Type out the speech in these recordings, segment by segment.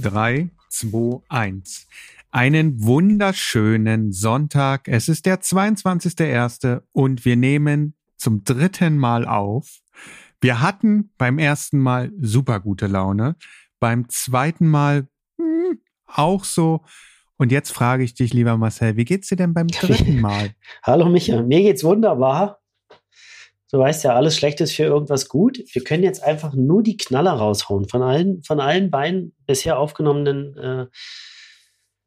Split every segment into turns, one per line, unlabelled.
Drei, zwei, eins. Einen wunderschönen Sonntag. Es ist der 22.01. und wir nehmen zum dritten Mal auf. Wir hatten beim ersten Mal super gute Laune, beim zweiten Mal hm, auch so. Und jetzt frage ich dich, lieber Marcel, wie geht's dir denn beim dritten Mal?
Hallo Micha, mir geht's wunderbar. Du weißt ja, alles schlecht ist für irgendwas gut. Wir können jetzt einfach nur die Knaller raushauen. Von allen, von allen beiden bisher aufgenommenen äh,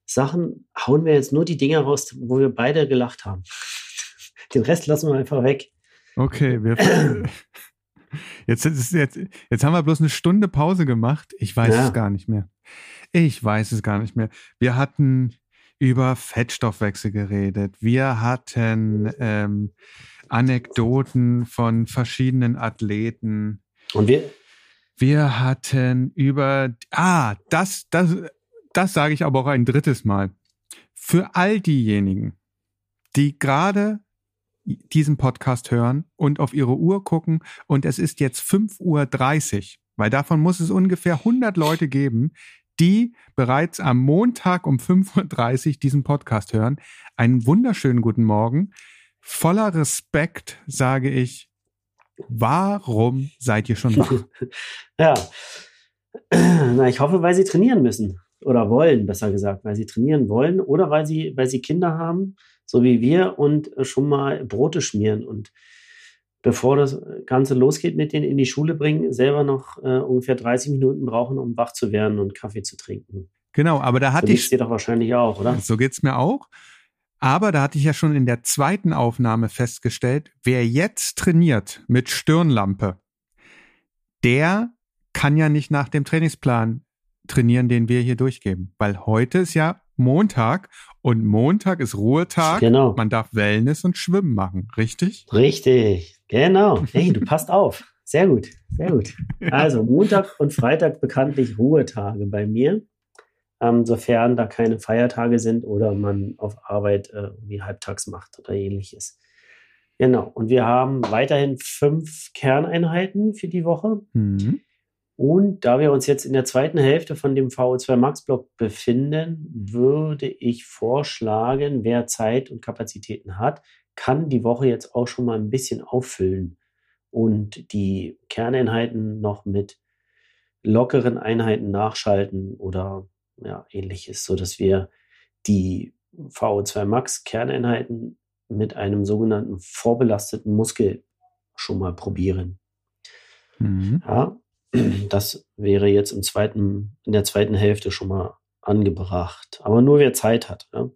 Sachen hauen wir jetzt nur die Dinger raus, wo wir beide gelacht haben. Den Rest lassen wir einfach weg.
Okay, wir. Jetzt, jetzt, jetzt, haben wir bloß eine Stunde Pause gemacht. Ich weiß ja. es gar nicht mehr. Ich weiß es gar nicht mehr. Wir hatten über Fettstoffwechsel geredet. Wir hatten ähm, Anekdoten von verschiedenen Athleten.
Und wir?
Wir hatten über, ah, das, das, das sage ich aber auch ein drittes Mal. Für all diejenigen, die gerade diesen Podcast hören und auf ihre Uhr gucken und es ist jetzt 5.30 Uhr, weil davon muss es ungefähr 100 Leute geben, die bereits am Montag um 5.30 Uhr diesen Podcast hören. Einen wunderschönen guten Morgen voller Respekt sage ich, warum seid ihr schon wach?
ja. Na, ich hoffe, weil sie trainieren müssen oder wollen, besser gesagt, weil sie trainieren wollen oder weil sie, weil sie Kinder haben, so wie wir und schon mal Brote schmieren und bevor das Ganze losgeht mit denen in die Schule bringen, selber noch äh, ungefähr 30 Minuten brauchen, um wach zu werden und Kaffee zu trinken.
Genau, aber da hatte so
ich. dir doch wahrscheinlich auch, oder?
So geht's mir auch. Aber da hatte ich ja schon in der zweiten Aufnahme festgestellt, wer jetzt trainiert mit Stirnlampe, der kann ja nicht nach dem Trainingsplan trainieren, den wir hier durchgeben. Weil heute ist ja Montag und Montag ist Ruhetag.
Genau.
Man darf Wellness und Schwimmen machen, richtig?
Richtig, genau. Hey, du passt auf. Sehr gut, sehr gut. Also Montag und Freitag bekanntlich Ruhetage bei mir ähm, sofern da keine Feiertage sind oder man auf Arbeit äh, wie halbtags macht oder ähnliches. Genau. Und wir haben weiterhin fünf Kerneinheiten für die Woche. Mhm. Und da wir uns jetzt in der zweiten Hälfte von dem VO2 Max Block befinden, würde ich vorschlagen, wer Zeit und Kapazitäten hat, kann die Woche jetzt auch schon mal ein bisschen auffüllen und die Kerneinheiten noch mit lockeren Einheiten nachschalten oder ja, ähnliches, sodass wir die VO2 Max Kerneinheiten mit einem sogenannten vorbelasteten Muskel schon mal probieren. Mhm. Ja, das wäre jetzt im zweiten, in der zweiten Hälfte schon mal angebracht. Aber nur wer Zeit hat. Ja.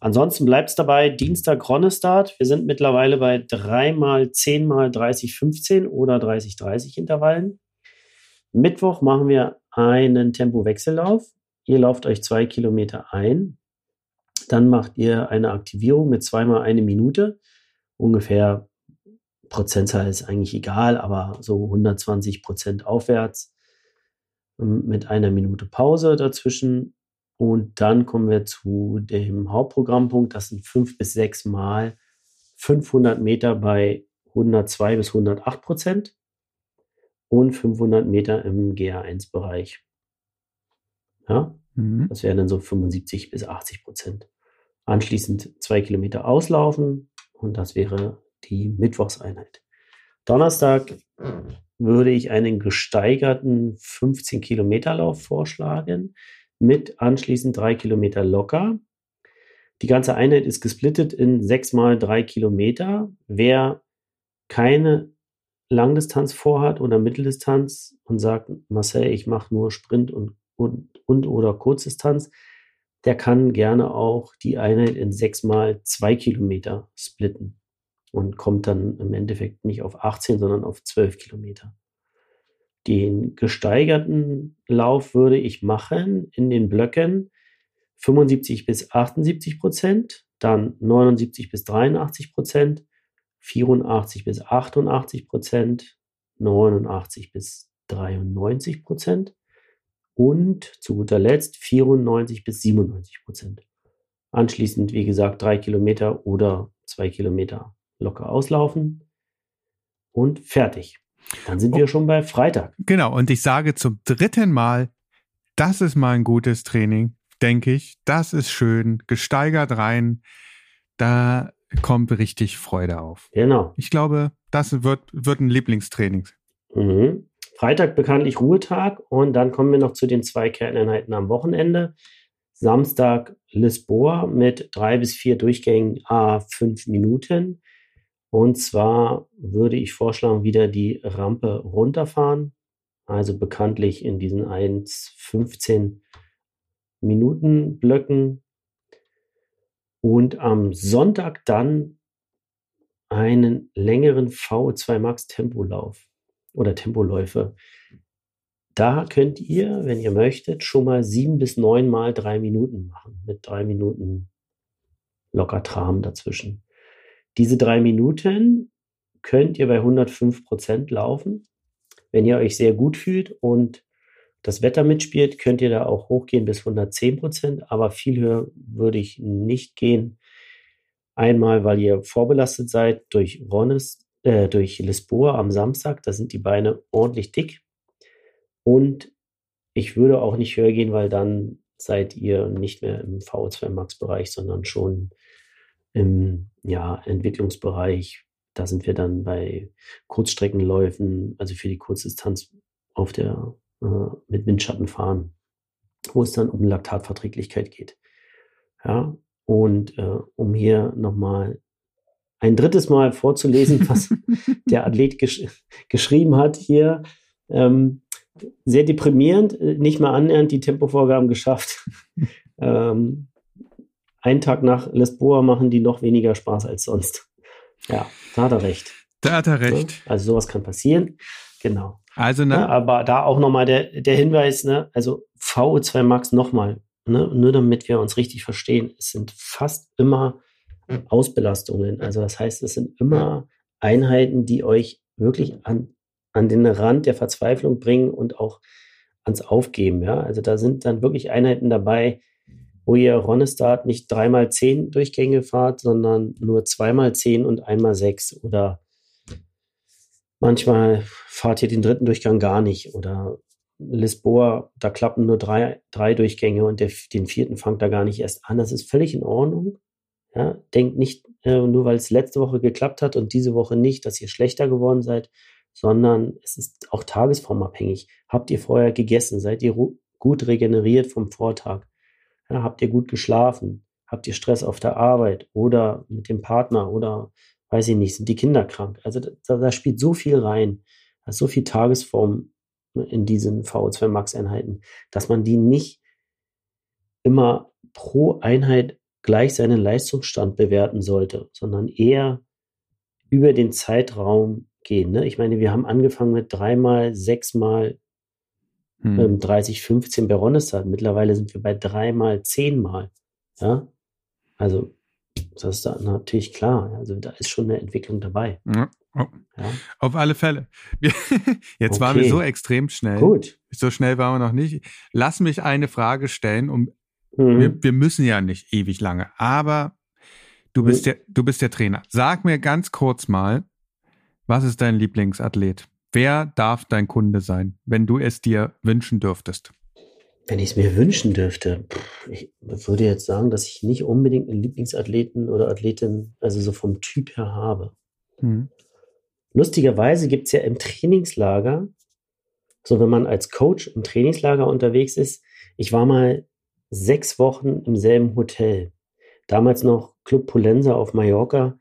Ansonsten bleibt es dabei, Dienstag Ronnestart. Wir sind mittlerweile bei 3 mal 10 mal 30, 15 oder 30, 30 Intervallen. Mittwoch machen wir einen Tempowechsellauf. Ihr lauft euch zwei Kilometer ein. Dann macht ihr eine Aktivierung mit zweimal eine Minute. Ungefähr Prozentzahl ist eigentlich egal, aber so 120 Prozent aufwärts ähm, mit einer Minute Pause dazwischen. Und dann kommen wir zu dem Hauptprogrammpunkt. Das sind fünf bis sechs Mal 500 Meter bei 102 bis 108 Prozent und 500 Meter im GA1-Bereich. Ja? Mhm. Das wären dann so 75 bis 80 Prozent. Anschließend zwei Kilometer auslaufen und das wäre die Mittwochseinheit. Donnerstag würde ich einen gesteigerten 15 Kilometer Lauf vorschlagen mit anschließend drei Kilometer locker. Die ganze Einheit ist gesplittet in sechs mal drei Kilometer. Wer keine Langdistanz vorhat oder Mitteldistanz und sagt, Marcel, ich mache nur Sprint und, und, und oder Kurzdistanz, der kann gerne auch die Einheit in sechs mal zwei Kilometer splitten und kommt dann im Endeffekt nicht auf 18, sondern auf 12 Kilometer. Den gesteigerten Lauf würde ich machen in den Blöcken 75 bis 78 Prozent, dann 79 bis 83 Prozent, 84 bis 88 Prozent, 89 bis 93 Prozent und zu guter Letzt 94 bis 97 Prozent. Anschließend, wie gesagt, drei Kilometer oder zwei Kilometer locker auslaufen und fertig. Dann sind wir schon bei Freitag.
Genau, und ich sage zum dritten Mal, das ist mal ein gutes Training, denke ich. Das ist schön, gesteigert rein. Da kommt richtig Freude auf.
Genau.
Ich glaube, das wird, wird ein Lieblingstraining.
Mhm. Freitag bekanntlich Ruhetag und dann kommen wir noch zu den zwei Kerneinheiten am Wochenende. Samstag Lisboa mit drei bis vier Durchgängen a fünf Minuten. Und zwar würde ich vorschlagen, wieder die Rampe runterfahren. Also bekanntlich in diesen 1, 15 Minuten Blöcken. Und am Sonntag dann einen längeren VO2 Max Tempolauf oder Tempoläufe. Da könnt ihr, wenn ihr möchtet, schon mal sieben bis neun Mal drei Minuten machen, mit drei Minuten locker Tram dazwischen. Diese drei Minuten könnt ihr bei 105 Prozent laufen. Wenn ihr euch sehr gut fühlt und das Wetter mitspielt, könnt ihr da auch hochgehen bis 110 Prozent, aber viel höher würde ich nicht gehen. Einmal, weil ihr vorbelastet seid durch Ronnes, äh, durch Lisboa am Samstag, da sind die Beine ordentlich dick. Und ich würde auch nicht höher gehen, weil dann seid ihr nicht mehr im VO2 Max Bereich, sondern schon im ja, Entwicklungsbereich. Da sind wir dann bei Kurzstreckenläufen, also für die Kurzdistanz auf der äh, mit Windschatten fahren, wo es dann um Laktatverträglichkeit geht. Ja, und äh, um hier nochmal ein drittes Mal vorzulesen, was der Athlet gesch geschrieben hat hier. Ähm, sehr deprimierend, äh, nicht mal annähernd die Tempovorgaben geschafft. ähm, einen Tag nach Lesboa machen die noch weniger Spaß als sonst. Ja, da hat er recht.
Da hat er recht.
Also sowas kann passieren. Genau.
Also ne?
Ja, aber da auch nochmal der, der Hinweis, ne, also VO2 Max nochmal, ne, nur damit wir uns richtig verstehen, es sind fast immer Ausbelastungen. Also das heißt, es sind immer Einheiten, die euch wirklich an, an den Rand der Verzweiflung bringen und auch ans Aufgeben. Ja? Also da sind dann wirklich Einheiten dabei, wo ihr Ronestart nicht dreimal zehn Durchgänge fahrt, sondern nur zweimal zehn und einmal sechs. Oder manchmal fahrt ihr den dritten Durchgang gar nicht. Oder Lisboa, da klappen nur drei, drei Durchgänge und der, den vierten fangt da gar nicht erst an. Das ist völlig in Ordnung. Ja, denkt nicht, äh, nur weil es letzte Woche geklappt hat und diese Woche nicht, dass ihr schlechter geworden seid, sondern es ist auch tagesformabhängig. Habt ihr vorher gegessen? Seid ihr gut regeneriert vom Vortag? Ja, habt ihr gut geschlafen? Habt ihr Stress auf der Arbeit oder mit dem Partner oder weiß ich nicht, sind die Kinder krank? Also da, da spielt so viel rein, da ist so viel Tagesform in diesen VO2 Max Einheiten, dass man die nicht immer pro Einheit gleich seinen Leistungsstand bewerten sollte, sondern eher über den Zeitraum gehen. Ne? Ich meine, wir haben angefangen mit dreimal, sechsmal hm. ähm, 30, 15 bei Ronestad. Mittlerweile sind wir bei dreimal, zehnmal. Ja, also das ist da natürlich klar. Also da ist schon eine Entwicklung dabei. Ja.
Oh. Ja. Auf alle Fälle. Jetzt okay. waren wir so extrem schnell.
Gut.
So schnell waren wir noch nicht. Lass mich eine Frage stellen, um mhm. wir, wir, müssen ja nicht ewig lange, aber du bist mhm. der, du bist der Trainer. Sag mir ganz kurz mal, was ist dein Lieblingsathlet? Wer darf dein Kunde sein, wenn du es dir wünschen dürftest?
Wenn ich es mir wünschen dürfte, ich würde jetzt sagen, dass ich nicht unbedingt einen Lieblingsathleten oder Athletin, also so vom Typ her habe. Mhm. Lustigerweise gibt es ja im Trainingslager, so wenn man als Coach im Trainingslager unterwegs ist, ich war mal sechs Wochen im selben Hotel. Damals noch Club Polenza auf Mallorca.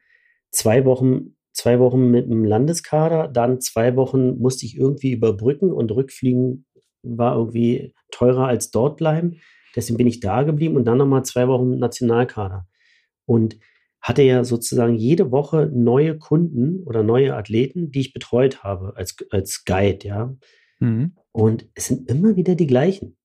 Zwei Wochen zwei Wochen mit dem Landeskader, dann zwei Wochen musste ich irgendwie überbrücken und rückfliegen war irgendwie teurer als dort bleiben. Deswegen bin ich da geblieben und dann nochmal zwei Wochen Nationalkader. Und hatte ja sozusagen jede Woche neue Kunden oder neue Athleten, die ich betreut habe als, als Guide, ja. Mhm. Und es sind immer wieder die gleichen.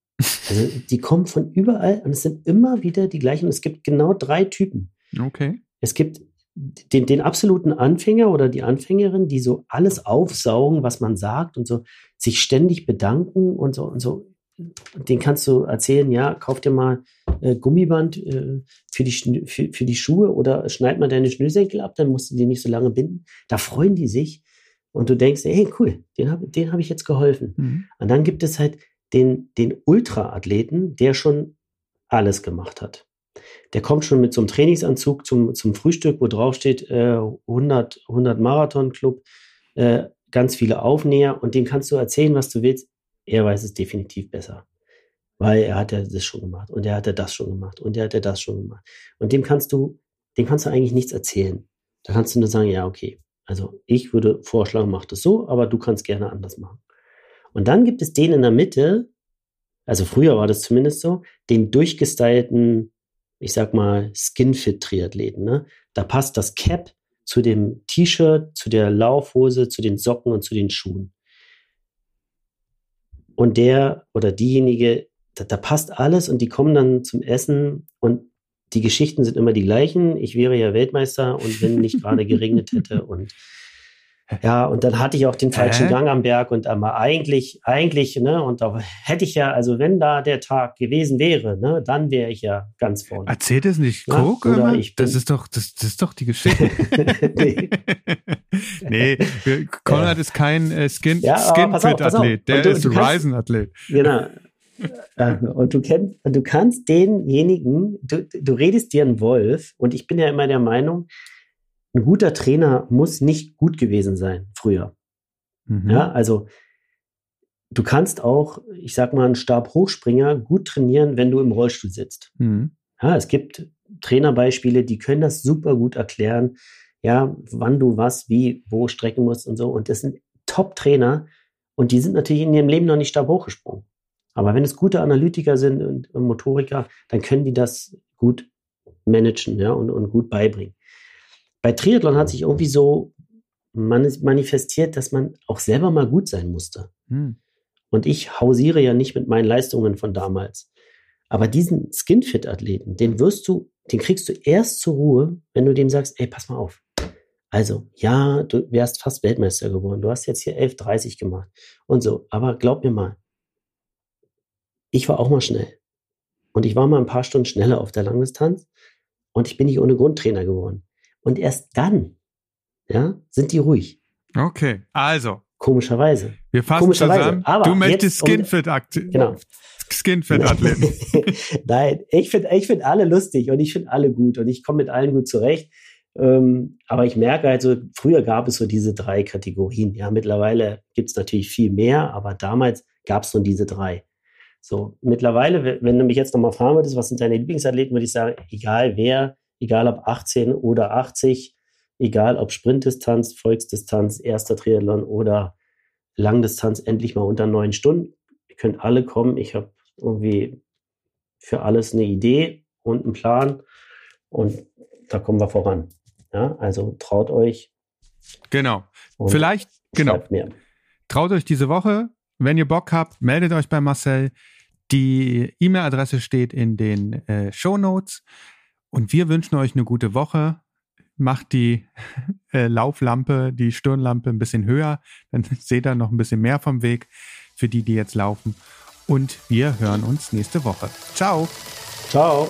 Also die kommen von überall und es sind immer wieder die gleichen. Es gibt genau drei Typen.
Okay.
Es gibt den, den absoluten Anfänger oder die Anfängerin, die so alles aufsaugen, was man sagt und so sich ständig bedanken und so und so den kannst du erzählen, ja, kauf dir mal äh, Gummiband äh, für, die, für, für die Schuhe oder schneid mal deine Schnürsenkel ab, dann musst du die nicht so lange binden. Da freuen die sich und du denkst, hey, cool, den habe den hab ich jetzt geholfen. Mhm. Und dann gibt es halt den, den Ultra-Athleten, der schon alles gemacht hat. Der kommt schon mit so einem Trainingsanzug zum, zum Frühstück, wo drauf steht äh, 100, 100 Marathon-Club, äh, ganz viele Aufnäher und dem kannst du erzählen, was du willst. Er weiß es definitiv besser. Weil er hat ja das schon gemacht und er hat ja das schon gemacht und er hat ja das schon gemacht. Und dem kannst du, dem kannst du eigentlich nichts erzählen. Da kannst du nur sagen, ja, okay. Also ich würde vorschlagen, mach das so, aber du kannst gerne anders machen. Und dann gibt es den in der Mitte, also früher war das zumindest so, den durchgestylten, ich sag mal, Skinfit-Triathleten. Ne? Da passt das Cap zu dem T-Shirt, zu der Laufhose, zu den Socken und zu den Schuhen. Und der oder diejenige, da, da passt alles und die kommen dann zum Essen und die Geschichten sind immer die gleichen. Ich wäre ja Weltmeister und wenn nicht gerade geregnet hätte und ja, und dann hatte ich auch den falschen äh? Gang am Berg und aber eigentlich, eigentlich, ne, und da hätte ich ja, also wenn da der Tag gewesen wäre, ne, dann wäre ich ja ganz vorne.
Erzählt es nicht Coke? Ja, das ist doch, das, das ist doch die Geschichte. nee. nee, Konrad ist kein äh, Skin, ja, Skin-Fit-Athlet, der du, ist Ryzen-Athlet.
Genau. Äh, und du kennst, du kannst denjenigen, du, du redest dir einen Wolf, und ich bin ja immer der Meinung, ein guter Trainer muss nicht gut gewesen sein früher. Mhm. Ja, also du kannst auch, ich sag mal, einen Stabhochspringer gut trainieren, wenn du im Rollstuhl sitzt. Mhm. Ja, es gibt Trainerbeispiele, die können das super gut erklären, ja, wann du was, wie, wo strecken musst und so. Und das sind Top-Trainer und die sind natürlich in ihrem Leben noch nicht stabhochgesprungen. Aber wenn es gute Analytiker sind und, Motoriker, dann können die das gut managen ja, und, und gut beibringen. Bei Triathlon hat sich irgendwie so manifestiert, dass man auch selber mal gut sein musste. Hm. Und ich hausiere ja nicht mit meinen Leistungen von damals. Aber diesen Skinfit-Athleten, den wirst du, den kriegst du erst zur Ruhe, wenn du dem sagst, ey, pass mal auf. Also, ja, du wärst fast Weltmeister geworden. Du hast jetzt hier 11,30 gemacht und so. Aber glaub mir mal, ich war auch mal schnell. Und ich war mal ein paar Stunden schneller auf der Langdistanz und ich bin nicht ohne Grundtrainer geworden. Und erst dann, ja, sind die ruhig.
Okay, also.
Komischerweise.
Wir fassen Komischerweise. zusammen. Aber du möchtest Skinfit um, genau. Skinfit Athleten.
Nein, ich finde ich find alle lustig und ich finde alle gut und ich komme mit allen gut zurecht. Ähm, aber ich merke also, früher gab es so diese drei Kategorien. Ja, mittlerweile gibt es natürlich viel mehr, aber damals gab es nur diese drei. So, mittlerweile, wenn du mich jetzt nochmal fragen würdest, was sind deine Lieblingsathleten, würde ich sagen, egal wer, egal ob 18 oder 80, egal ob Sprintdistanz, Volksdistanz, erster Triathlon oder Langdistanz, endlich mal unter neun Stunden. Ihr könnt alle kommen. Ich habe irgendwie für alles eine Idee und einen Plan und da kommen wir voran. Ja, also traut euch.
Genau. Vielleicht, genau. Traut euch diese Woche. Wenn ihr Bock habt, meldet euch bei Marcel. Die E-Mail-Adresse steht in den äh, Show Notes. Und wir wünschen euch eine gute Woche. Macht die äh, Lauflampe, die Stirnlampe ein bisschen höher, dann seht ihr noch ein bisschen mehr vom Weg für die, die jetzt laufen. Und wir hören uns nächste Woche. Ciao.
Ciao.